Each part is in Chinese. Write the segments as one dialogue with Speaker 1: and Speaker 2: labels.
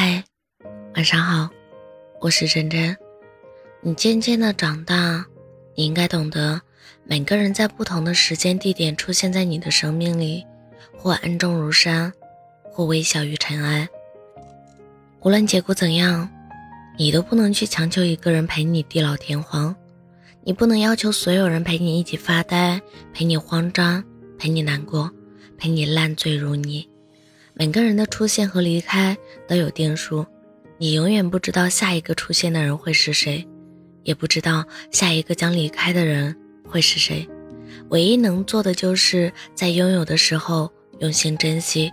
Speaker 1: 嗨，晚上好，我是真真。你渐渐的长大，你应该懂得，每个人在不同的时间地点出现在你的生命里，或恩重如山，或微小于尘埃。无论结果怎样，你都不能去强求一个人陪你地老天荒，你不能要求所有人陪你一起发呆，陪你慌张，陪你难过，陪你烂醉如泥。每个人的出现和离开都有定数，你永远不知道下一个出现的人会是谁，也不知道下一个将离开的人会是谁。唯一能做的就是在拥有的时候用心珍惜，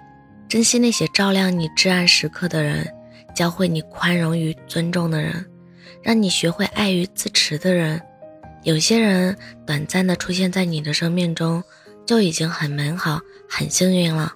Speaker 1: 珍惜那些照亮你至暗时刻的人，教会你宽容与尊重的人，让你学会爱与自持的人。有些人短暂的出现在你的生命中，就已经很美好、很幸运了。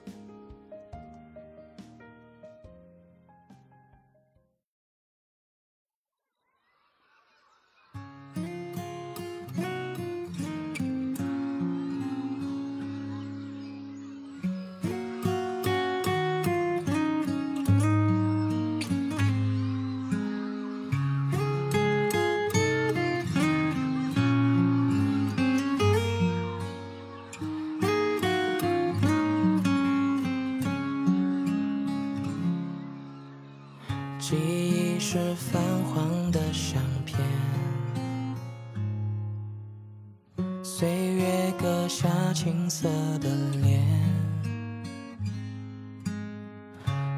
Speaker 2: 记忆是泛黄的相片，岁月割下青涩的脸，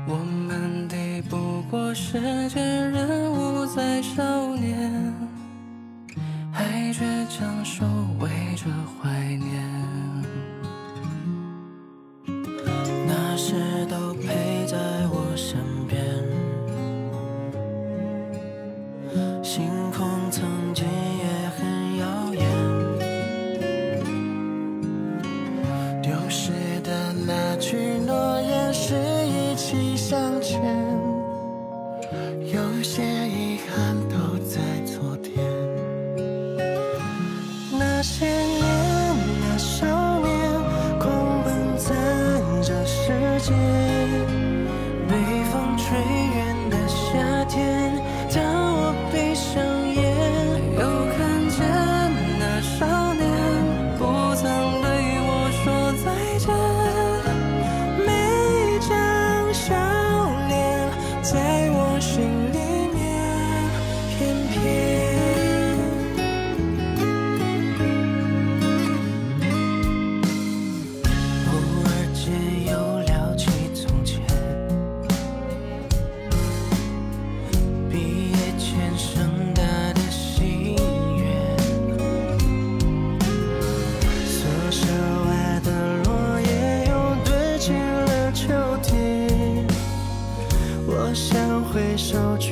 Speaker 2: 我们抵不过时间，人物在上有些遗憾都在昨天。那些年，那少年，狂奔在这世界，被风吹远的夏天。当我闭上眼，又看见那少年不曾对我说再见，每张笑脸在我心里手却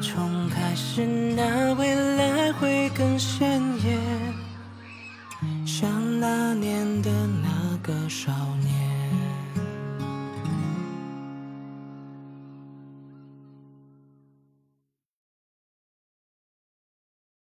Speaker 2: 重开始，那未来会更鲜，